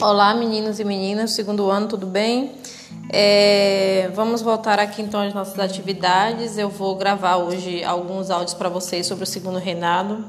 Olá, meninos e meninas, segundo ano, tudo bem? É, vamos voltar aqui então às nossas atividades. Eu vou gravar hoje alguns áudios para vocês sobre o segundo reinado.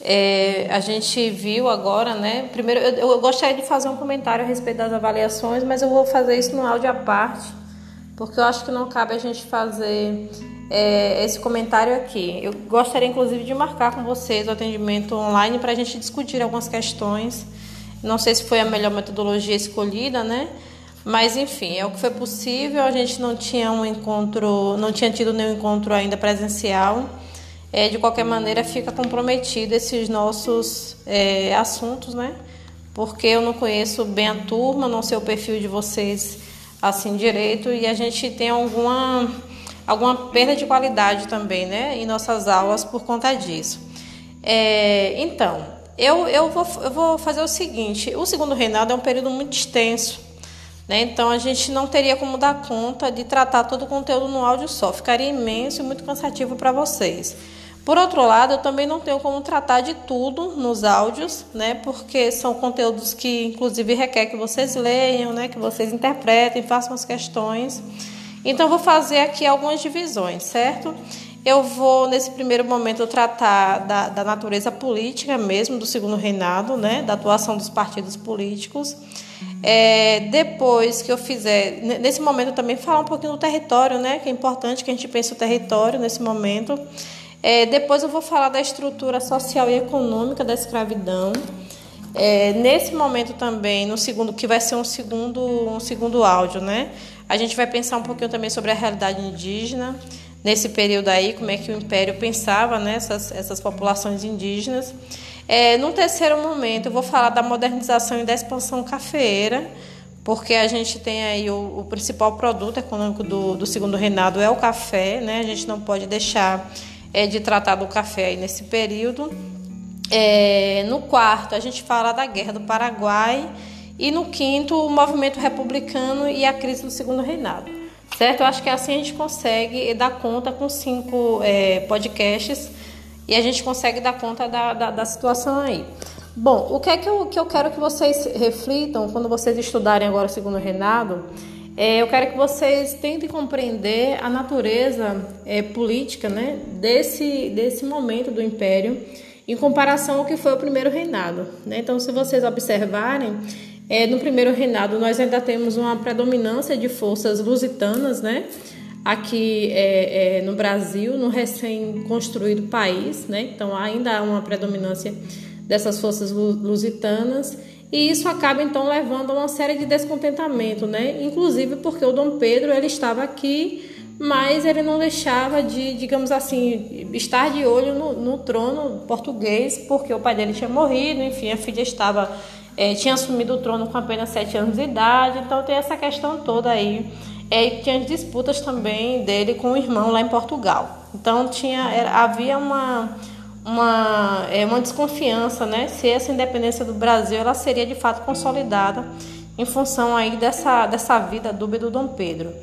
É, a gente viu agora, né? Primeiro, eu, eu, gostaria de fazer um comentário a respeito das avaliações, mas eu vou fazer isso no áudio à parte, porque eu acho que não cabe a gente fazer é, esse comentário aqui. Eu gostaria, inclusive, de marcar com vocês o atendimento online para a gente discutir algumas questões não sei se foi a melhor metodologia escolhida, né? Mas enfim, é o que foi possível. A gente não tinha um encontro, não tinha tido nenhum encontro ainda presencial. É, de qualquer maneira, fica comprometido esses nossos é, assuntos, né? Porque eu não conheço bem a turma, não sei o perfil de vocês assim direito e a gente tem alguma alguma perda de qualidade também, né? Em nossas aulas por conta disso. É, então, eu, eu, vou, eu vou fazer o seguinte: o segundo reinado é um período muito extenso, né? então a gente não teria como dar conta de tratar todo o conteúdo no áudio só, ficaria imenso e muito cansativo para vocês. Por outro lado, eu também não tenho como tratar de tudo nos áudios, né? Porque são conteúdos que, inclusive, requer que vocês leiam, né? Que vocês interpretem, façam as questões. Então, vou fazer aqui algumas divisões, certo? Eu vou, nesse primeiro momento, tratar da, da natureza política mesmo do segundo reinado, né, da atuação dos partidos políticos. É, depois que eu fizer, nesse momento também falar um pouquinho do território, né, que é importante que a gente pense o território nesse momento. É, depois eu vou falar da estrutura social e econômica da escravidão. É, nesse momento também, no segundo, que vai ser um segundo, um segundo áudio, né? A gente vai pensar um pouquinho também sobre a realidade indígena nesse período aí, como é que o Império pensava nessas né, essas populações indígenas. É, num terceiro momento, eu vou falar da modernização e da expansão cafeeira, porque a gente tem aí o, o principal produto econômico do, do, segundo reinado é o café, né? A gente não pode deixar é, de tratar do café aí nesse período. É, no quarto, a gente fala da Guerra do Paraguai. E no quinto, o movimento republicano e a crise do segundo reinado certo? Eu acho que assim a gente consegue dar conta com cinco é, podcasts e a gente consegue dar conta da, da, da, situação aí. Bom, o que é que eu, que eu quero que vocês reflitam quando vocês estudarem agora o segundo Renato? É, eu quero que vocês tentem compreender a natureza é, política né, desse, desse momento do Império em comparação ao que foi o primeiro reinado. Né? Então, se vocês observarem, é, no primeiro reinado, nós ainda temos uma predominância de forças lusitanas, né? Aqui é, é, no Brasil, no recém-construído país, né? Então, ainda há uma predominância dessas forças lusitanas. E isso acaba, então, levando a uma série de descontentamento, né? Inclusive porque o Dom Pedro, ele estava aqui mas ele não deixava de, digamos assim, estar de olho no, no, trono português, porque o pai dele tinha morrido, enfim, a filha estava é, tinha assumido o trono com apenas sete anos de idade, então tem essa questão toda aí. É, tinha disputas também dele com o irmão lá em Portugal. Então tinha, era, havia uma, uma, é, uma desconfiança, né? Se essa independência do Brasil ela seria de fato consolidada em função aí dessa, dessa vida dúbia do Dom Pedro.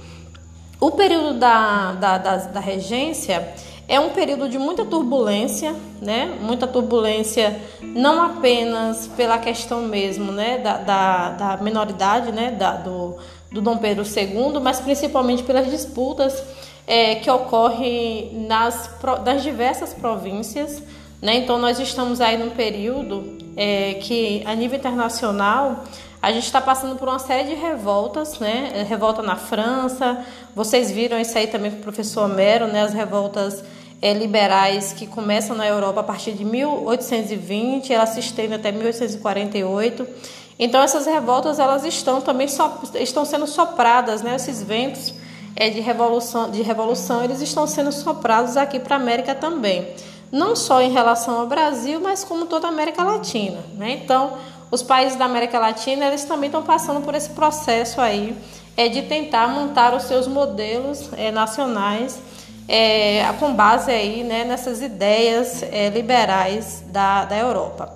O período da, da, da, da regência é um período de muita turbulência, né? Muita turbulência, não apenas pela questão mesmo, né? Da, da, da minoridade, né? Da, do, do Dom Pedro II, mas principalmente pelas disputas é, que ocorrem nas, das diversas províncias, né? Então nós estamos aí num período é, que a nível internacional a gente está passando por uma série de revoltas, né? Revolta na França, vocês viram isso aí também com o professor Mero, né? As revoltas é, liberais que começam na Europa a partir de 1820, elas se estendem até 1848. Então essas revoltas elas estão também so, estão sendo sopradas, né? Esses ventos é, de revolução, de revolução, eles estão sendo soprados aqui para a América também, não só em relação ao Brasil, mas como toda a América Latina, né? Então os países da América Latina eles também estão passando por esse processo aí é de tentar montar os seus modelos é, nacionais é, com base aí né, nessas ideias é, liberais da, da Europa.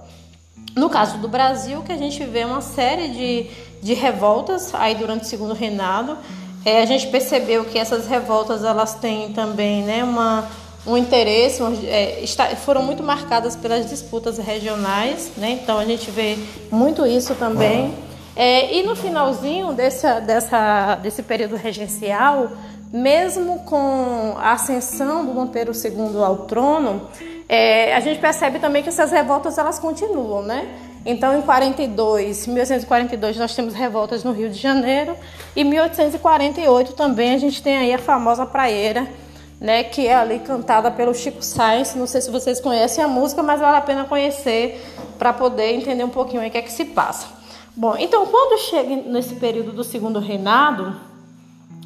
No caso do Brasil, que a gente vê uma série de, de revoltas aí durante o segundo reinado, é, a gente percebeu que essas revoltas elas têm também né, uma, um interesse, é, está, foram muito marcadas pelas disputas regionais, né? então a gente vê muito isso também. É, e no finalzinho desse, dessa, desse período regencial, mesmo com a ascensão do Dom Pedro II ao trono, é, a gente percebe também que essas revoltas elas continuam, né? Então, em 42, 1842, nós temos revoltas no Rio de Janeiro e 1848 também a gente tem aí a famosa praieira, né, que é ali cantada pelo Chico Sainz. Não sei se vocês conhecem a música, mas vale a pena conhecer para poder entender um pouquinho o que é que se passa. Bom, então quando chega nesse período do segundo reinado,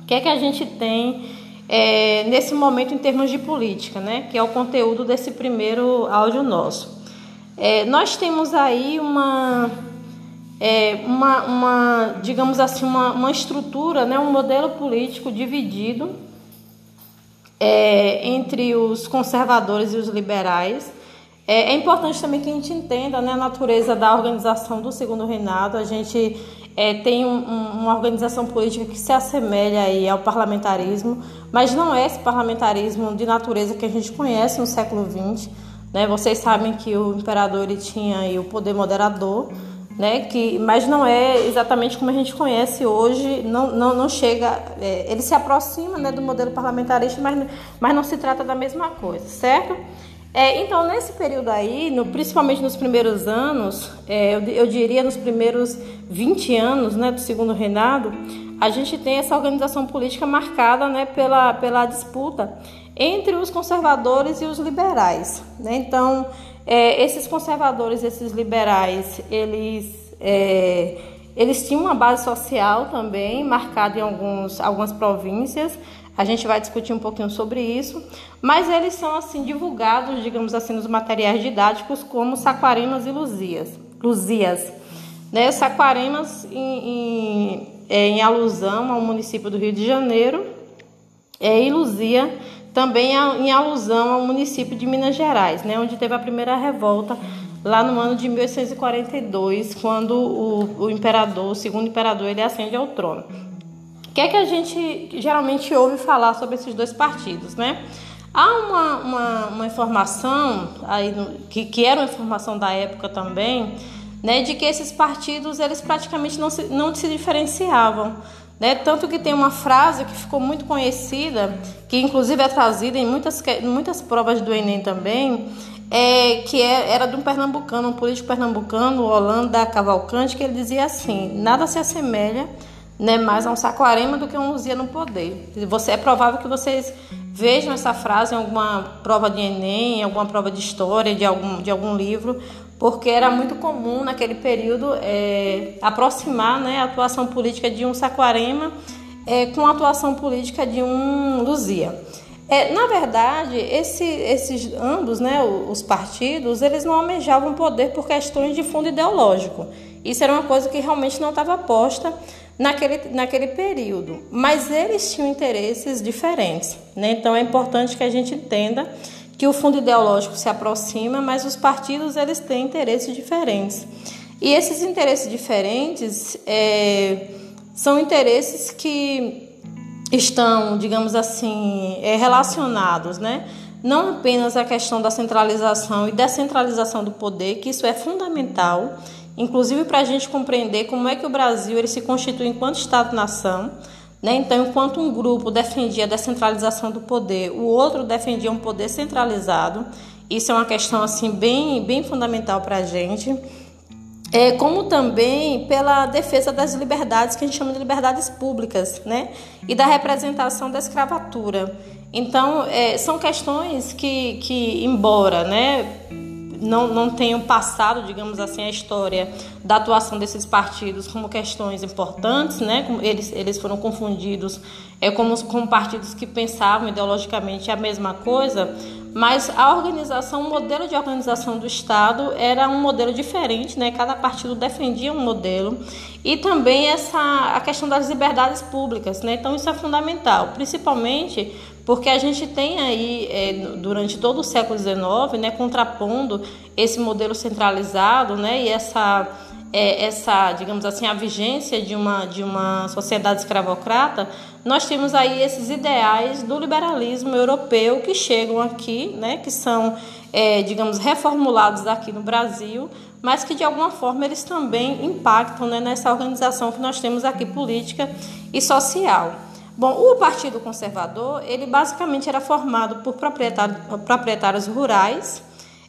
o que é que a gente tem é, nesse momento em termos de política, né? Que é o conteúdo desse primeiro áudio nosso. É, nós temos aí uma, é, uma, uma, digamos assim, uma, uma estrutura, né? Um modelo político dividido é, entre os conservadores e os liberais. É, é, importante também que a gente entenda né, a natureza da organização do segundo reinado. A gente é, tem um, um, uma organização política que se assemelha aí ao parlamentarismo, mas não é esse parlamentarismo de natureza que a gente conhece no século XX. Né? Vocês sabem que o imperador ele tinha aí o poder moderador, né? que, mas não é exatamente como a gente conhece hoje, não, não, não chega, é, ele se aproxima né, do modelo parlamentarista, mas, mas não se trata da mesma coisa, certo? É, então, nesse período aí, no, principalmente nos primeiros anos, é, eu, eu, diria nos primeiros 20 anos né, do segundo reinado, a gente tem essa organização política marcada né, pela, pela disputa entre os conservadores e os liberais. Né? Então, é, esses conservadores, esses liberais, eles, é, eles tinham uma base social também, marcada em alguns, algumas províncias, a gente vai discutir um pouquinho sobre isso, mas eles são assim divulgados, digamos assim, nos materiais didáticos como Saquaremas e Luzias. Luzias. Né? Saquaremas em, em, é, em alusão ao município do Rio de Janeiro é, e Luzia também em alusão ao município de Minas Gerais, né? onde teve a primeira revolta lá no ano de 1842, quando o, o imperador, o segundo imperador, ele ascende ao trono. O que é que a gente geralmente ouve falar sobre esses dois partidos, né? Há uma, uma, uma informação, aí no, que, que era uma informação da época também, né, de que esses partidos eles praticamente não se, não se diferenciavam. Né? Tanto que tem uma frase que ficou muito conhecida, que inclusive é trazida em muitas, muitas provas do Enem também, é, que é, era de um pernambucano, um político pernambucano, Holanda Cavalcante, que ele dizia assim: nada se assemelha né, mais a um Saquarema do que um Luzia no poder. Você, é provável que vocês vejam essa frase em alguma prova de Enem, em alguma prova de história, de algum, de algum livro, porque era muito comum naquele período é, aproximar né, a atuação política de um Saquarema é, com a atuação política de um Luzia. É, na verdade, esse, esses ambos, né, os partidos, eles não almejavam poder por questões de fundo ideológico. Isso era uma coisa que realmente não estava posta naquele, naquele período. Mas eles tinham interesses diferentes. Né? Então é importante que a gente entenda que o fundo ideológico se aproxima, mas os partidos eles têm interesses diferentes. E esses interesses diferentes é, são interesses que estão, digamos assim, é, relacionados, né? Não apenas a questão da centralização e descentralização do poder, que isso é fundamental, inclusive para a gente compreender como é que o Brasil ele se constitui enquanto Estado-nação. Né? Então, enquanto um grupo defendia a descentralização do poder, o outro defendia um poder centralizado. Isso é uma questão assim bem, bem fundamental para a gente. É, como também pela defesa das liberdades que a gente chama de liberdades públicas, né? E da representação da escravatura. Então, é, são questões que, que embora, né, não, não tenham passado, digamos assim, a história da atuação desses partidos como questões importantes, né? Eles, eles foram confundidos é, como, como partidos que pensavam ideologicamente a mesma coisa, mas a organização, o modelo de organização do Estado era um modelo diferente, né? Cada partido defendia um modelo e também essa a questão das liberdades públicas, né? Então isso é fundamental, principalmente porque a gente tem aí, é, durante todo o século XIX, né, contrapondo esse modelo centralizado né, e essa, é, essa, digamos assim, a vigência de uma, de uma sociedade escravocrata, nós temos aí esses ideais do liberalismo europeu que chegam aqui, né, que são, é, digamos, reformulados aqui no Brasil, mas que de alguma forma eles também impactam né, nessa organização que nós temos aqui política e social. Bom, o Partido Conservador, ele basicamente era formado por proprietários, proprietários rurais,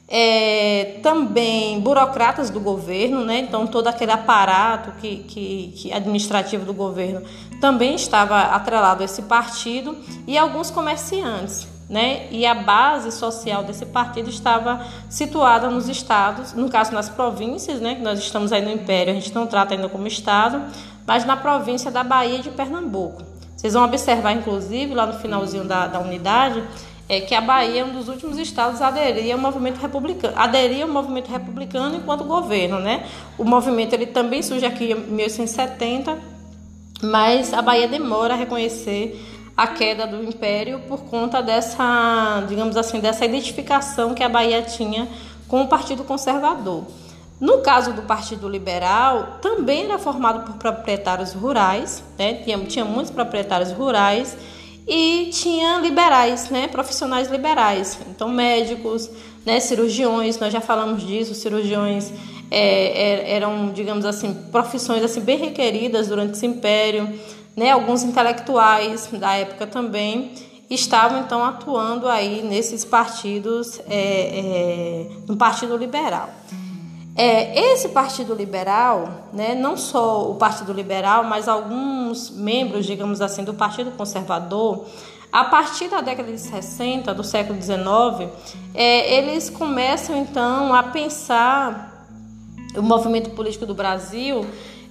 é, também burocratas do governo, né? então todo aquele aparato que, que, que, administrativo do governo também estava atrelado a esse partido e alguns comerciantes. Né? E a base social desse partido estava situada nos estados, no caso nas províncias, né? que nós estamos aí no Império, a gente não trata ainda como estado, mas na província da Bahia de Pernambuco. Vocês vão observar, inclusive, lá no finalzinho da, da unidade, é que a Bahia é um dos últimos estados a aderir ao movimento republicano, aderir ao movimento republicano enquanto governo, né? O movimento ele também surge aqui em 1870, mas a Bahia demora a reconhecer a queda do império por conta dessa, digamos assim, dessa identificação que a Bahia tinha com o Partido Conservador. No caso do Partido Liberal, também era formado por proprietários rurais, né? tinha, tinha muitos proprietários rurais e tinha liberais, né, profissionais liberais, então médicos, né, cirurgiões, nós já falamos disso, cirurgiões é, é, eram, digamos assim, profissões assim bem requeridas durante esse império, né, alguns intelectuais da época também estavam então atuando aí nesses partidos, é, é no Partido Liberal. É, esse Partido Liberal, né, não só o Partido Liberal, mas alguns membros, digamos assim, do Partido Conservador, a partir da década de 60, do século XIX, é, eles começam então a pensar o movimento político do Brasil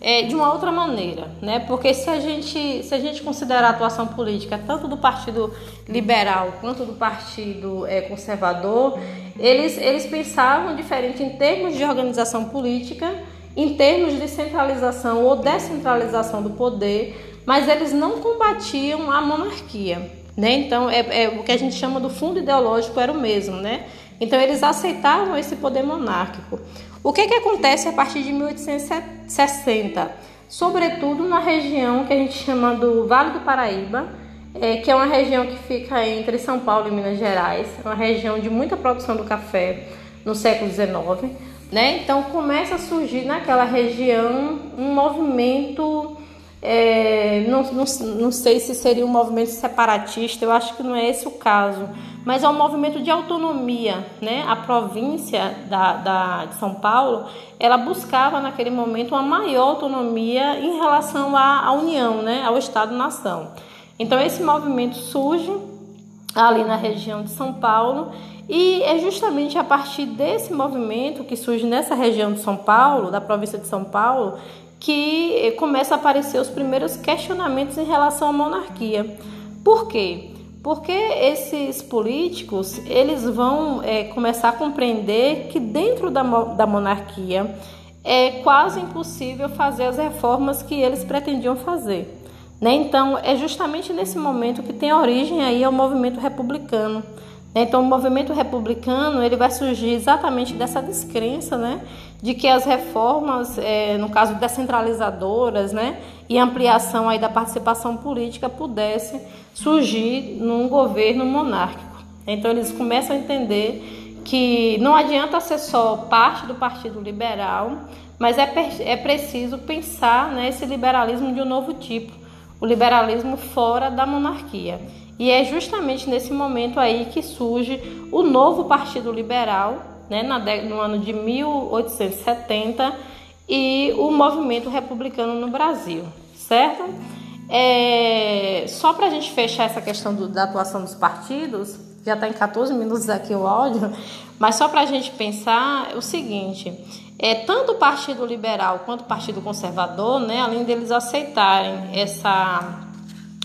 é, de uma outra maneira, né? Porque se a gente se a gente considerar a atuação política tanto do Partido Liberal quanto do Partido é, Conservador, eles eles pensavam diferente em termos de organização política, em termos de centralização ou descentralização do poder, mas eles não combatiam a monarquia, né? Então é, é o que a gente chama do fundo ideológico era o mesmo, né? Então eles aceitavam esse poder monárquico. O que, que acontece a partir de 1860? Sobretudo na região que a gente chama do Vale do Paraíba, é, que é uma região que fica entre São Paulo e Minas Gerais, é uma região de muita produção do café no século XIX. Né? Então começa a surgir naquela região um movimento é, não, não, não sei se seria um movimento separatista, eu acho que não é esse o caso, mas é um movimento de autonomia. Né? A província da, da, de São Paulo ela buscava naquele momento uma maior autonomia em relação à, à União, né? ao Estado-nação. Então esse movimento surge ali na região de São Paulo e é justamente a partir desse movimento que surge nessa região de São Paulo, da província de São Paulo, que começa a aparecer os primeiros questionamentos em relação à monarquia. Por quê? Porque esses políticos eles vão é, começar a compreender que dentro da, da monarquia é quase impossível fazer as reformas que eles pretendiam fazer. Né? Então é justamente nesse momento que tem origem aí ao movimento republicano. Então, o movimento republicano ele vai surgir exatamente dessa descrença, né, de que as reformas, é, no caso descentralizadoras, né, e ampliação aí da participação política pudesse surgir num governo monárquico. Então, eles começam a entender que não adianta ser só parte do Partido Liberal, mas é, é preciso pensar nesse né, liberalismo de um novo tipo, o liberalismo fora da monarquia. E é justamente nesse momento aí que surge o novo Partido Liberal, né, no ano de 1870, e o movimento republicano no Brasil, certo? É, só para a gente fechar essa questão do, da atuação dos partidos, já está em 14 minutos aqui o áudio, mas só para a gente pensar é o seguinte: é, tanto o Partido Liberal quanto o Partido Conservador, né, além deles aceitarem essa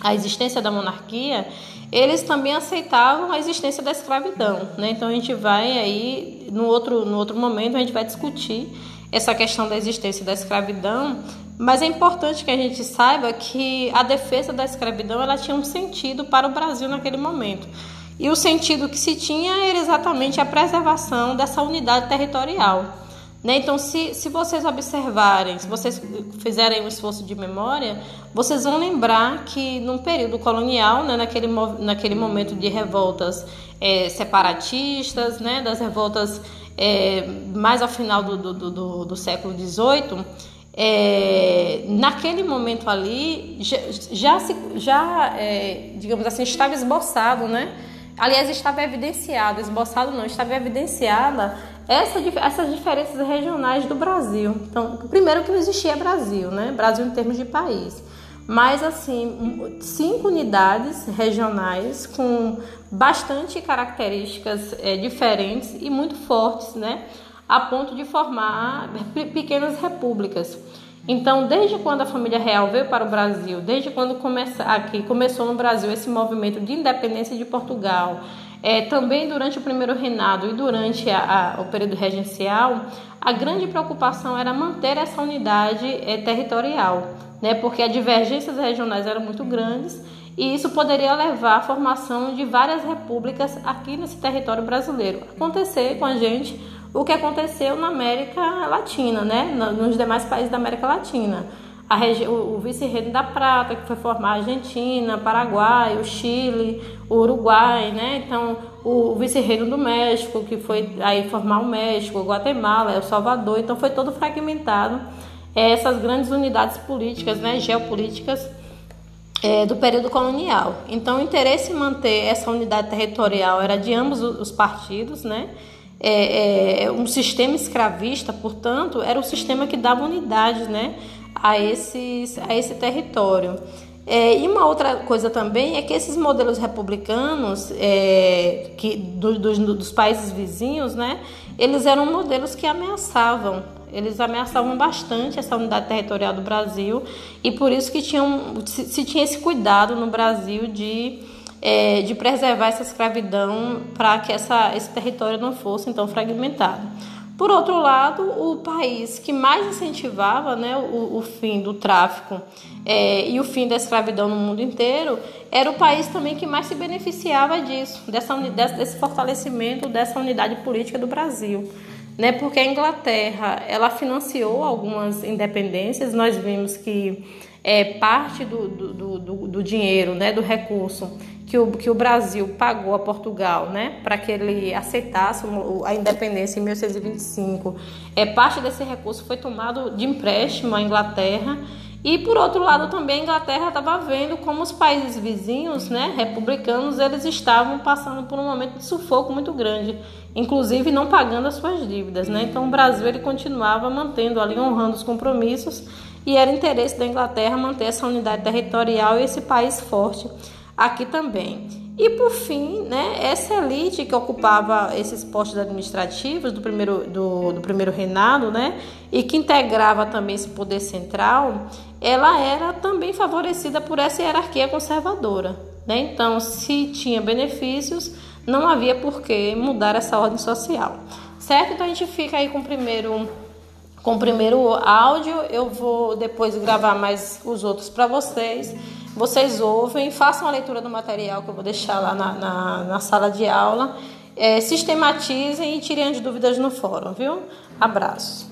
a existência da monarquia, eles também aceitavam a existência da escravidão. Né? Então a gente vai aí, no outro, no outro momento, a gente vai discutir essa questão da existência da escravidão, mas é importante que a gente saiba que a defesa da escravidão ela tinha um sentido para o Brasil naquele momento. E o sentido que se tinha era exatamente a preservação dessa unidade territorial. Né? Então, se, se vocês observarem, se vocês fizerem um esforço de memória, vocês vão lembrar que no período colonial, né, naquele, naquele momento de revoltas é, separatistas, né, das revoltas é, mais ao final do, do, do, do século XVIII, é, naquele momento ali já, já, se, já digamos assim, estava esboçado, né? Aliás, estava evidenciado, esboçado não, estava evidenciada essa, essas diferenças regionais do Brasil. Então, primeiro que não existia Brasil, né? Brasil em termos de país. Mas, assim, cinco unidades regionais com bastante características é, diferentes e muito fortes, né? A ponto de formar pequenas repúblicas. Então, desde quando a família real veio para o Brasil, desde quando começa, aqui começou no Brasil esse movimento de independência de Portugal, é, também durante o primeiro reinado e durante a, a, o período regencial, a grande preocupação era manter essa unidade é, territorial, né, porque as divergências regionais eram muito grandes e isso poderia levar à formação de várias repúblicas aqui nesse território brasileiro. Acontecer com a gente o que aconteceu na América Latina, né, nos demais países da América Latina o, vice-reino da Prata, que foi formar a Argentina, Paraguai, o Chile, o Uruguai, né? Então, o, vice-reino do México, que foi aí formar o México, o Guatemala, El Salvador. Então, foi todo fragmentado. É, essas grandes unidades políticas, né, geopolíticas é, do período colonial. Então, o interesse em manter essa unidade territorial era de ambos os partidos, né? É, é, um sistema escravista, portanto, era o sistema que dava unidade, né? A, esses, a esse território. É, e uma outra coisa também é que esses modelos republicanos é, que do, do, dos países vizinhos, né, eles eram modelos que ameaçavam, eles ameaçavam bastante essa unidade territorial do Brasil e por isso que tinham, se, se tinha esse cuidado no Brasil de, é, de preservar essa escravidão para que essa, esse território não fosse então fragmentado. Por outro lado, o país que mais incentivava né, o, o fim do tráfico é, e o fim da escravidão no mundo inteiro era o país também que mais se beneficiava disso, dessa, desse fortalecimento dessa unidade política do Brasil. Né, porque a Inglaterra ela financiou algumas independências, nós vimos que é, parte do, do, do, do dinheiro, né, do recurso que o, que o Brasil pagou a Portugal, né, para que ele aceitasse a independência em 1825, é, parte desse recurso foi tomado de empréstimo à Inglaterra. E por outro lado também a Inglaterra estava vendo como os países vizinhos, né, republicanos, eles estavam passando por um momento de sufoco muito grande, inclusive não pagando as suas dívidas, né? Então o Brasil ele continuava mantendo ali honrando os compromissos e era interesse da Inglaterra manter essa unidade territorial e esse país forte aqui também. E por fim, né, essa elite que ocupava esses postos administrativos do primeiro, do, do primeiro reinado, né, e que integrava também esse poder central, ela era também favorecida por essa hierarquia conservadora. Né? Então, se tinha benefícios, não havia por que mudar essa ordem social. Certo? Então a gente fica aí com o primeiro com o primeiro áudio. Eu vou depois gravar mais os outros para vocês. Vocês ouvem, façam a leitura do material que eu vou deixar lá na, na, na sala de aula. É, sistematizem e tirem as dúvidas no fórum, viu? Abraço.